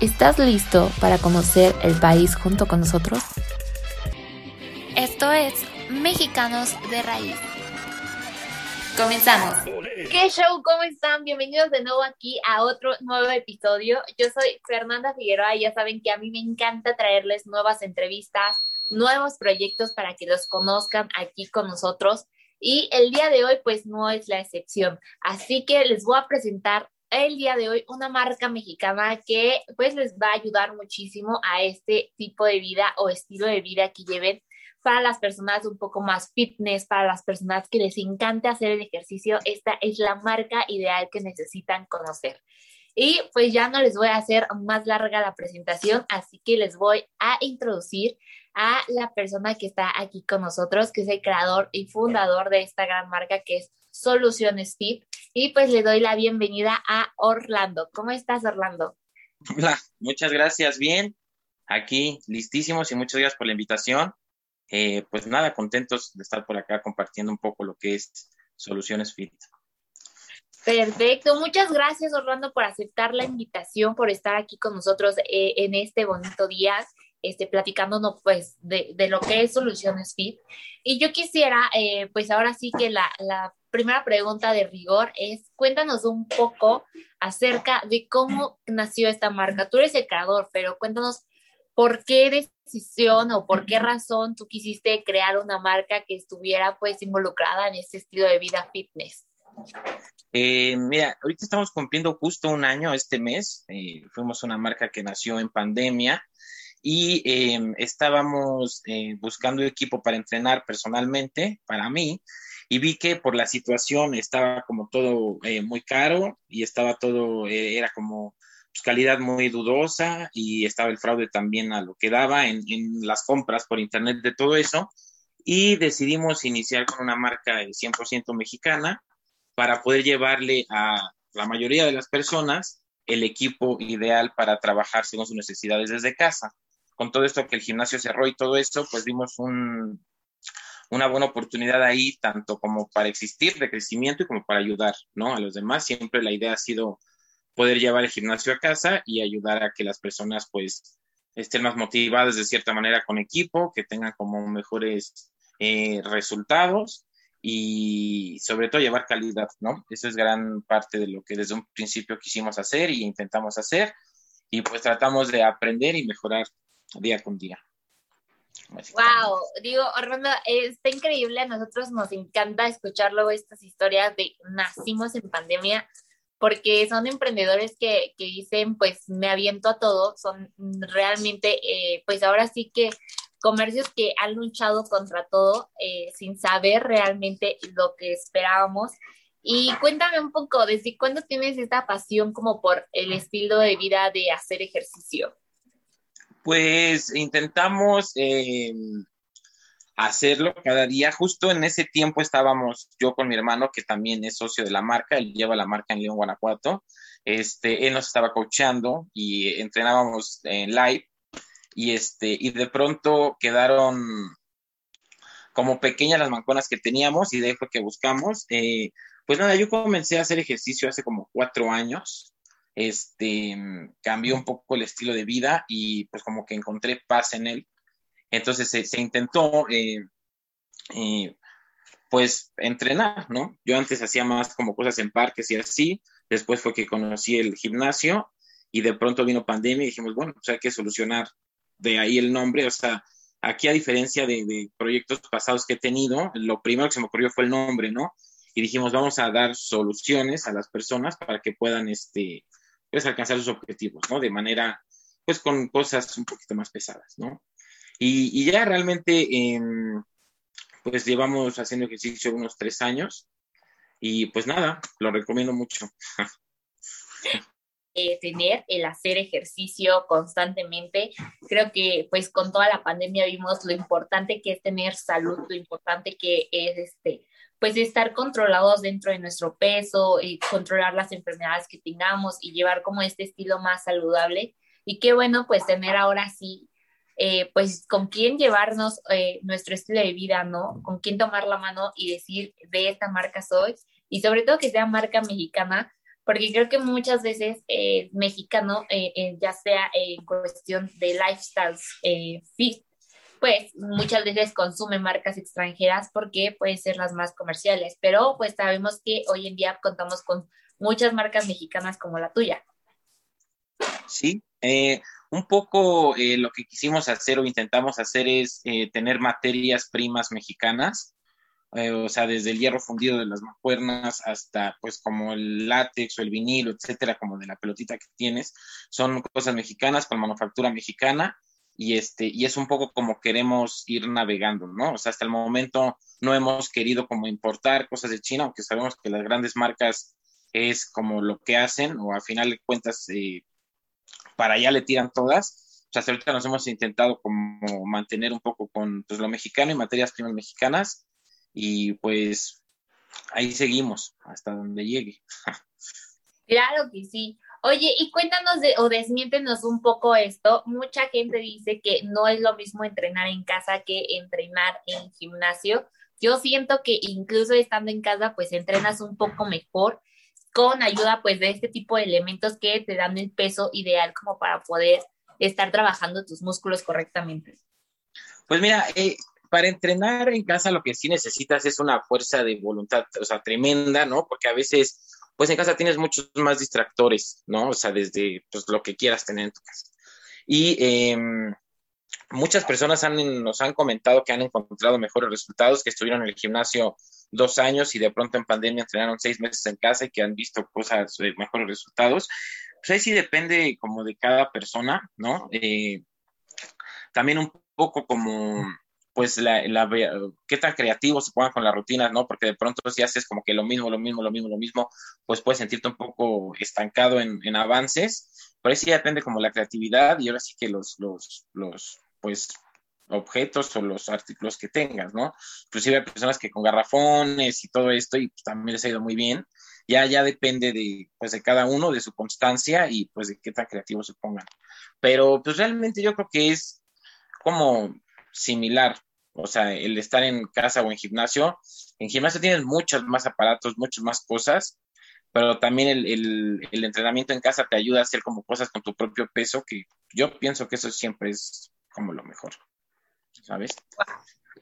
¿Estás listo para conocer el país junto con nosotros? Esto es Mexicanos de Raíz. Comenzamos. ¿Qué show? ¿Cómo están? Bienvenidos de nuevo aquí a otro nuevo episodio. Yo soy Fernanda Figueroa y ya saben que a mí me encanta traerles nuevas entrevistas, nuevos proyectos para que los conozcan aquí con nosotros. Y el día de hoy pues no es la excepción. Así que les voy a presentar el día de hoy una marca mexicana que pues les va a ayudar muchísimo a este tipo de vida o estilo de vida que lleven para las personas un poco más fitness, para las personas que les encanta hacer el ejercicio, esta es la marca ideal que necesitan conocer. Y pues ya no les voy a hacer más larga la presentación, así que les voy a introducir a la persona que está aquí con nosotros, que es el creador y fundador de esta gran marca que es Soluciones Fit. Y pues le doy la bienvenida a Orlando. ¿Cómo estás, Orlando? Hola, muchas gracias. Bien, aquí listísimos y muchas gracias por la invitación. Eh, pues nada, contentos de estar por acá compartiendo un poco lo que es Soluciones Fit. Perfecto, muchas gracias Orlando por aceptar la invitación, por estar aquí con nosotros eh, en este bonito día, este, platicándonos pues de, de, lo que es Soluciones Fit. Y yo quisiera, eh, pues ahora sí que la, la primera pregunta de rigor es, cuéntanos un poco acerca de cómo nació esta marca. Tú eres el creador, pero cuéntanos por qué decisión o por qué razón tú quisiste crear una marca que estuviera pues involucrada en este estilo de vida fitness. Eh, mira, ahorita estamos cumpliendo justo un año este mes. Eh, fuimos una marca que nació en pandemia y eh, estábamos eh, buscando equipo para entrenar personalmente para mí y vi que por la situación estaba como todo eh, muy caro y estaba todo, eh, era como pues, calidad muy dudosa y estaba el fraude también a lo que daba en, en, las compras por internet de todo eso y decidimos iniciar con una marca 100% mexicana para poder llevarle a la mayoría de las personas el equipo ideal para trabajar según sus necesidades desde casa. Con todo esto que el gimnasio cerró y todo esto, pues vimos un, una buena oportunidad ahí, tanto como para existir de crecimiento y como para ayudar, ¿no? A los demás. Siempre la idea ha sido poder llevar el gimnasio a casa y ayudar a que las personas, pues, estén más motivadas de cierta manera con equipo, que tengan como mejores eh, resultados y sobre todo llevar calidad, ¿no? Eso es gran parte de lo que desde un principio quisimos hacer y intentamos hacer y pues tratamos de aprender y mejorar día con día. Wow, digo, Orlando, está increíble. A nosotros nos encanta escuchar luego estas historias de nacimos en pandemia, porque son emprendedores que, que dicen, pues me aviento a todo. Son realmente, eh, pues ahora sí que comercios que han luchado contra todo eh, sin saber realmente lo que esperábamos. Y cuéntame un poco, ¿desde cuándo tienes esta pasión como por el estilo de vida de hacer ejercicio? Pues intentamos eh, hacerlo cada día. Justo en ese tiempo estábamos yo con mi hermano, que también es socio de la marca, él lleva la marca en León, Guanajuato. Este, él nos estaba coachando y entrenábamos en live y este, y de pronto quedaron como pequeñas las manconas que teníamos y de que buscamos. Eh, pues nada, yo comencé a hacer ejercicio hace como cuatro años este, cambió un poco el estilo de vida y pues como que encontré paz en él. Entonces se, se intentó, eh, eh, pues, entrenar, ¿no? Yo antes hacía más como cosas en parques y así, después fue que conocí el gimnasio y de pronto vino pandemia y dijimos, bueno, pues hay que solucionar de ahí el nombre, o sea, aquí a diferencia de, de proyectos pasados que he tenido, lo primero que se me ocurrió fue el nombre, ¿no? Y dijimos, vamos a dar soluciones a las personas para que puedan, este, pues alcanzar sus objetivos, ¿no? De manera, pues con cosas un poquito más pesadas, ¿no? Y, ya realmente, eh, pues llevamos haciendo ejercicio unos tres años y pues nada, lo recomiendo mucho. eh, tener el hacer ejercicio constantemente. Creo que pues con toda la pandemia vimos lo importante que es tener salud, lo importante que es este pues estar controlados dentro de nuestro peso y controlar las enfermedades que tengamos y llevar como este estilo más saludable. Y qué bueno pues tener ahora sí eh, pues con quién llevarnos eh, nuestro estilo de vida, ¿no? Con quién tomar la mano y decir, de esta marca soy, y sobre todo que sea marca mexicana, porque creo que muchas veces eh, mexicano, ya sea en cuestión de lifestyles fit, pues muchas veces consume marcas extranjeras porque pueden ser las más comerciales, pero pues sabemos que hoy en día contamos con muchas marcas mexicanas como la tuya. Sí, eh, un poco eh, lo que quisimos hacer o intentamos hacer es eh, tener materias primas mexicanas, o sea, desde el hierro fundido de las mancuernas hasta pues como el látex o el vinilo, etcétera, como de la pelotita que tienes, son cosas mexicanas con manufactura mexicana y este y es un poco como queremos ir navegando, ¿no? O sea, hasta el momento no hemos querido como importar cosas de China, aunque sabemos que las grandes marcas es como lo que hacen o al final de cuentas eh, para allá le tiran todas. O sea, hasta ahorita nos hemos intentado como mantener un poco con pues, lo mexicano y materias primas mexicanas y pues ahí seguimos hasta donde llegue. Claro que sí. Oye, y cuéntanos de, o desmiéntenos un poco esto. Mucha gente dice que no es lo mismo entrenar en casa que entrenar en gimnasio. Yo siento que incluso estando en casa, pues entrenas un poco mejor con ayuda pues de este tipo de elementos que te dan el peso ideal como para poder estar trabajando tus músculos correctamente. Pues mira, eh, para entrenar en casa lo que sí necesitas es una fuerza de voluntad, o sea, tremenda, ¿no? Porque a veces, pues en casa tienes muchos más distractores, ¿no? O sea, desde pues, lo que quieras tener en tu casa. Y em, muchas personas han, nos han comentado que han encontrado mejores resultados, que estuvieron en el gimnasio dos años y de pronto en pandemia entrenaron seis meses en casa y que han visto cosas, mejores resultados. Pues ahí sí depende como de cada persona, ¿no? Eh, también un poco como, pues, la, qué tan creativos se pongan con las rutinas, ¿no? Porque de pronto si haces como que lo mismo, lo mismo, lo mismo, lo mismo, pues puedes sentirte un poco estancado en, en avances. Pero ahí sí depende como la creatividad y ahora sí que los, los, los, pues, objetos o los artículos que tengas, ¿no? Inclusive hay personas que con garrafones y todo esto y pues, también les ha ido muy bien. Ya, ya depende de, pues, de cada uno, de su constancia y pues de qué tan creativos se pongan. Pero pues realmente yo creo que es como similar, o sea, el estar en casa o en gimnasio. En gimnasio tienes muchos más aparatos, muchas más cosas, pero también el, el, el entrenamiento en casa te ayuda a hacer como cosas con tu propio peso, que yo pienso que eso siempre es como lo mejor. ¿sabes?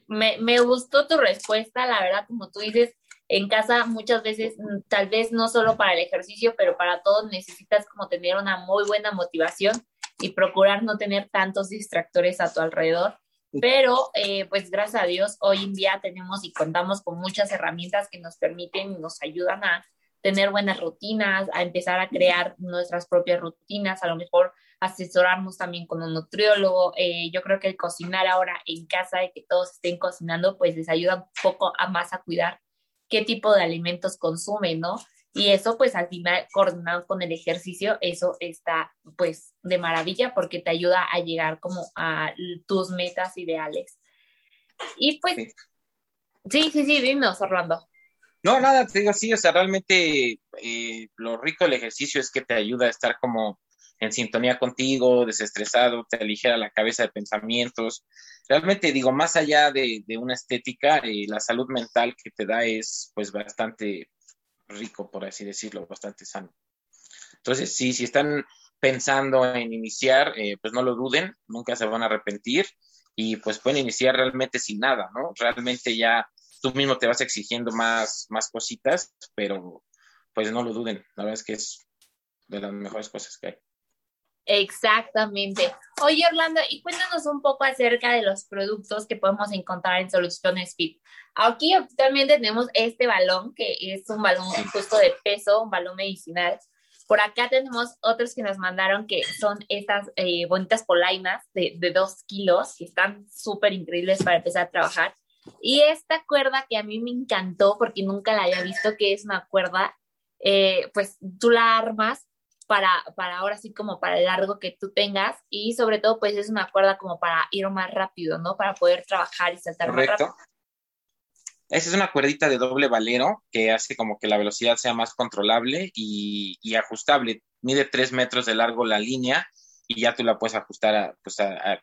Me, me gustó tu respuesta, la verdad, como tú dices, en casa muchas veces, mm, tal vez no solo para el ejercicio, pero para todo necesitas como tener una muy buena motivación y procurar no tener tantos distractores a tu alrededor. Pero, eh, pues gracias a Dios, hoy en día tenemos y contamos con muchas herramientas que nos permiten y nos ayudan a tener buenas rutinas, a empezar a crear nuestras propias rutinas, a lo mejor asesorarnos también con un nutriólogo. Eh, yo creo que el cocinar ahora en casa y que todos estén cocinando, pues les ayuda un poco a más a cuidar qué tipo de alimentos consumen, ¿no? Y eso, pues al final, coordinado con el ejercicio, eso está, pues, de maravilla porque te ayuda a llegar como a tus metas ideales. Y pues, sí, sí, sí, dinos, Orlando. No, nada, te digo, sí, o sea, realmente eh, lo rico del ejercicio es que te ayuda a estar como en sintonía contigo, desestresado, te aligera la cabeza de pensamientos. Realmente digo, más allá de, una estética, eh, la salud mental que te da es pues bastante rico, por así decirlo, bastante sano. Entonces, sí, si están pensando en iniciar, eh, pues no lo duden, nunca se van a arrepentir y pues pueden iniciar realmente sin nada, ¿no? Realmente ya tú mismo te vas exigiendo más, más cositas, pero pues no lo duden, la verdad es que es de las mejores cosas que hay. Exactamente. Oye, Orlando, y cuéntanos un poco acerca de los productos que podemos encontrar en Soluciones Fit. Aquí también tenemos este balón, que es un balón justo de peso, un balón medicinal. Por acá tenemos otros que nos mandaron, que son estas eh, bonitas polainas de, de dos kilos, que están súper increíbles para empezar a trabajar. Y esta cuerda que a mí me encantó, porque nunca la había visto, que es una cuerda, eh, pues tú la armas para, para ahora sí como para el largo que tú tengas y sobre todo pues es una cuerda como para ir más rápido, ¿no? Para poder trabajar y saltar más rápido. Esa es una cuerdita de doble valero que hace como que la velocidad sea más controlable y, ajustable. Mide tres metros de largo la línea y ya tú la puedes ajustar a, pues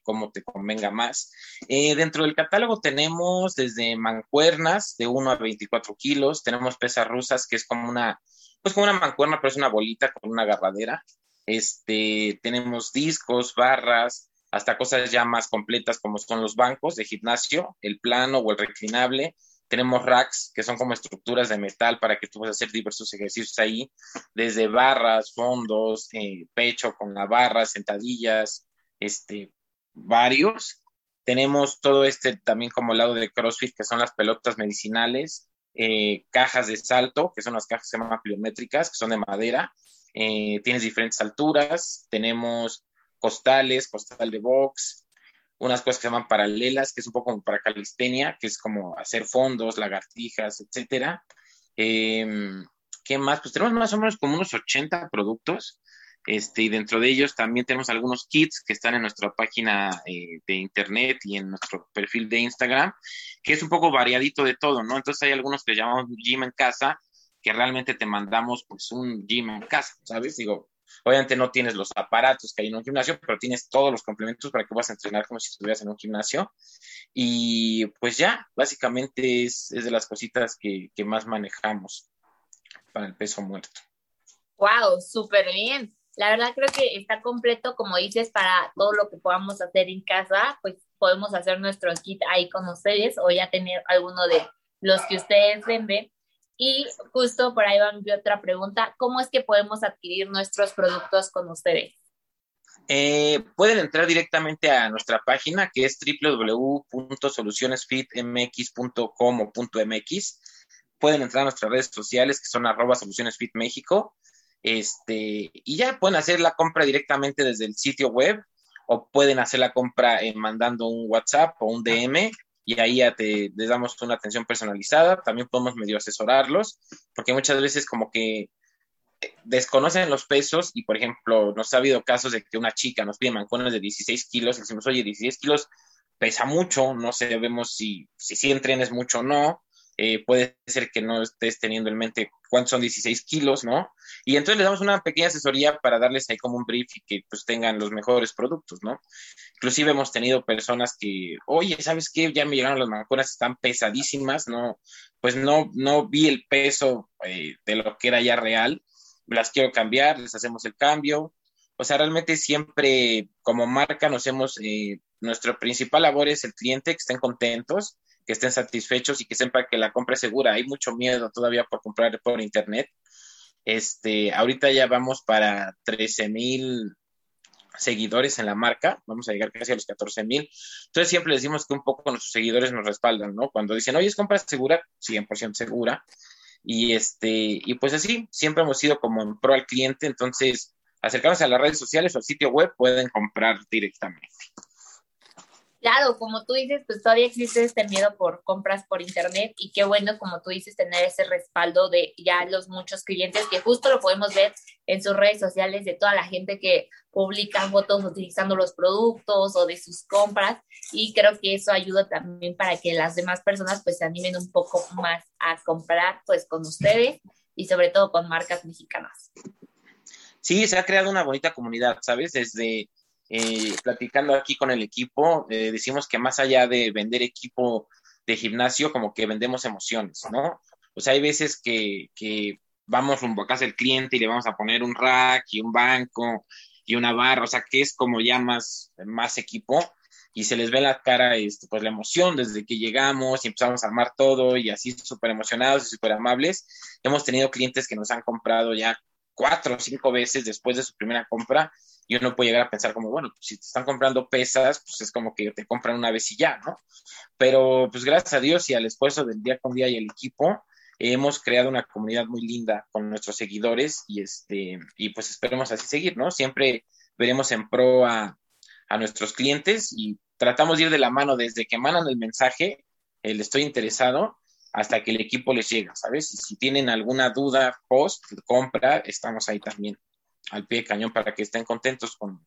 cómo te convenga más. Eh, dentro del catálogo tenemos desde mancuernas de 1 a 24 kilos, tenemos pesas rusas que es como una, pues como una mancuerna, pero es una bolita con una agarradera. Este, tenemos discos, barras, hasta cosas ya más completas como son los bancos de gimnasio, el plano o el reclinable, tenemos racks, que son como estructuras de metal para que tú puedas hacer diversos ejercicios ahí, desde barras, fondos, eh, pecho con la barra, sentadillas, este, varios. Tenemos todo este también como lado de CrossFit, que son las pelotas medicinales, eh, cajas de salto, que son las cajas que se llaman pliométricas, que son de madera. Eh, tienes diferentes alturas. Tenemos costales, costal de box, unas cosas que se llaman paralelas, que es un poco como para calistenia, que es como hacer fondos, lagartijas, etcétera. Em, ¿Qué más? Pues tenemos más o menos como unos 80 productos. Este, y dentro de ellos también tenemos algunos kits que están en nuestra página eh, de internet y en nuestro perfil de Instagram, que es un poco variadito de todo, ¿no? Entonces hay algunos que llamamos gym en casa, que realmente te mandamos pues un gym en casa, ¿sabes? Digo, Obviamente no tienes los aparatos que hay en un gimnasio, pero tienes todos los complementos para que puedas entrenar como si estuvieras en un gimnasio. Y pues ya, básicamente es, de las cositas que, más manejamos para el peso muerto. Wow, súper bien. La verdad creo que está completo, como dices, para todo lo que podamos hacer en casa, pues podemos hacer nuestro kit ahí con ustedes o ya tener alguno de los que ustedes venden y justo por ahí va mi otra pregunta, ¿cómo es que podemos adquirir nuestros productos con ustedes? Eh, pueden entrar directamente a nuestra página que es www.solucionesfitmx.com o .mx. Pueden entrar a nuestras redes sociales que son arroba solucionesfitméxico. Este, y ya pueden hacer la compra directamente desde el sitio web o pueden hacer la compra eh, mandando un WhatsApp o un DM y ahí ya te les damos una atención personalizada. También podemos medio asesorarlos, porque muchas veces como que eh, desconocen los pesos y, por ejemplo, nos ha habido casos de que una chica nos pide mancones de 16 kilos y decimos, oye, 16 kilos pesa mucho, no sabemos si, si, si entrenes mucho o no, eh, puede ser que no estés teniendo en mente cuántos son 16 kilos, ¿no? Y entonces les damos una pequeña asesoría para darles ahí como un brief y que pues tengan los mejores productos, ¿no? Inclusive hemos tenido personas que, oye, ¿sabes qué? Ya me llegaron las mancuernas, están pesadísimas, ¿no? Pues no, no vi el peso eh, de lo que era ya real, las quiero cambiar, les hacemos el cambio. O sea, realmente siempre como marca nos hemos, eh, principal labor es el cliente, que estén contentos, que estén satisfechos y que sepan que la compra es segura. Hay mucho miedo todavía por comprar por internet. Este, ahorita ya vamos para 13 mil seguidores en la marca, vamos a llegar casi a los 14 mil. Entonces siempre decimos que un poco nuestros seguidores nos respaldan, ¿no? Cuando dicen, oye, es compra segura, 100% segura. Y este, y pues así, siempre hemos sido como en pro al cliente, entonces acercarnos a las redes sociales o al sitio web pueden comprar directamente. Claro, como tú dices, pues todavía existe este miedo por compras por internet y qué bueno, como tú dices, tener ese respaldo de ya los muchos clientes que justo lo podemos ver en sus redes sociales de toda la gente que publica fotos utilizando los productos o de sus compras y creo que eso ayuda también para que las demás personas pues se animen un poco más a comprar pues con ustedes y sobre todo con marcas mexicanas. Sí, se ha creado una bonita comunidad, ¿sabes? Desde eh, platicando aquí con el equipo, eh, decimos que más allá de vender equipo de gimnasio, como que vendemos emociones, ¿no? O sea, hay veces que, vamos rumbo a casa del cliente y le vamos a poner un rack y un banco y una barra, o sea, que es como ya más, más equipo y se les ve la cara, este, pues la emoción desde que llegamos y empezamos a armar todo y así súper emocionados y súper amables. Hemos tenido clientes que nos han comprado ya cuatro o cinco veces después de su primera compra y uno puede llegar a pensar como, bueno, pues si te están comprando pesas, pues es como que te compran una vez y ya, ¿no? Pero pues gracias a Dios y al esfuerzo del día con día y el equipo, hemos creado una comunidad muy linda con nuestros seguidores y este, y pues esperemos así seguir, ¿no? Siempre veremos en pro a, a nuestros clientes y tratamos de ir de la mano desde que mandan el mensaje, el estoy interesado, hasta que el equipo les llega, ¿sabes? Y si tienen alguna duda post compra, estamos ahí también al pie de cañón para que estén contentos con,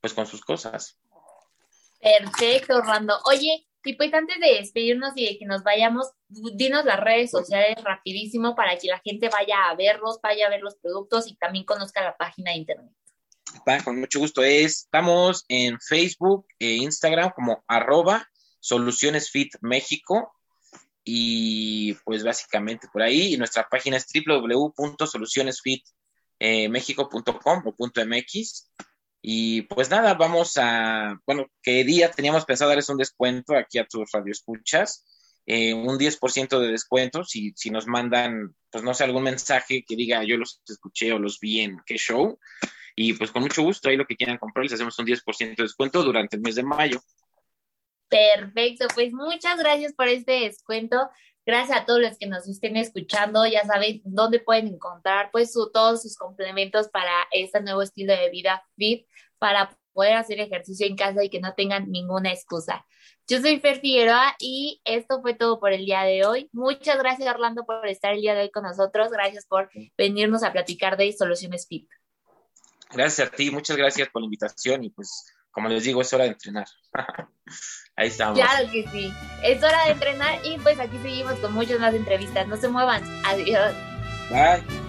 pues, con sus cosas. Perfecto, Orlando. Oye, y pues antes de despedirnos y de que nos vayamos, dinos las redes sociales rapidísimo para que la gente vaya a verlos, vaya a ver los productos y también conozca la página de internet. con mucho gusto. Estamos en Facebook e Instagram como arroba Soluciones Fit México y pues básicamente por ahí. Y nuestra página es www.solucionesfitmexico.com o .mx. Y pues nada, vamos a, bueno, ¿qué día teníamos pensado darles un descuento aquí a tus radioescuchas? Eh, un 10% de descuento si, si nos mandan, pues no sé, algún mensaje que diga yo los escuché o los vi en qué show. Y pues con mucho gusto, ahí lo que quieran comprar, les hacemos un 10% de descuento durante el mes de mayo. Perfecto, pues muchas gracias por este descuento. Gracias a todos los que nos estén escuchando. Ya saben dónde pueden encontrar pues todos sus complementos para este nuevo estilo de vida fit, para poder hacer ejercicio en casa y que no tengan ninguna excusa. Yo soy Fer Figueroa y esto fue todo por el día de hoy. Muchas gracias Orlando por estar el día de hoy con nosotros. Gracias por venirnos a platicar de soluciones fit. Gracias a ti, muchas gracias por la invitación y pues como les digo, es hora de entrenar. Ahí estamos. Claro que sí. Es hora de entrenar y pues aquí seguimos con muchas más entrevistas. No se muevan. Adiós. Bye.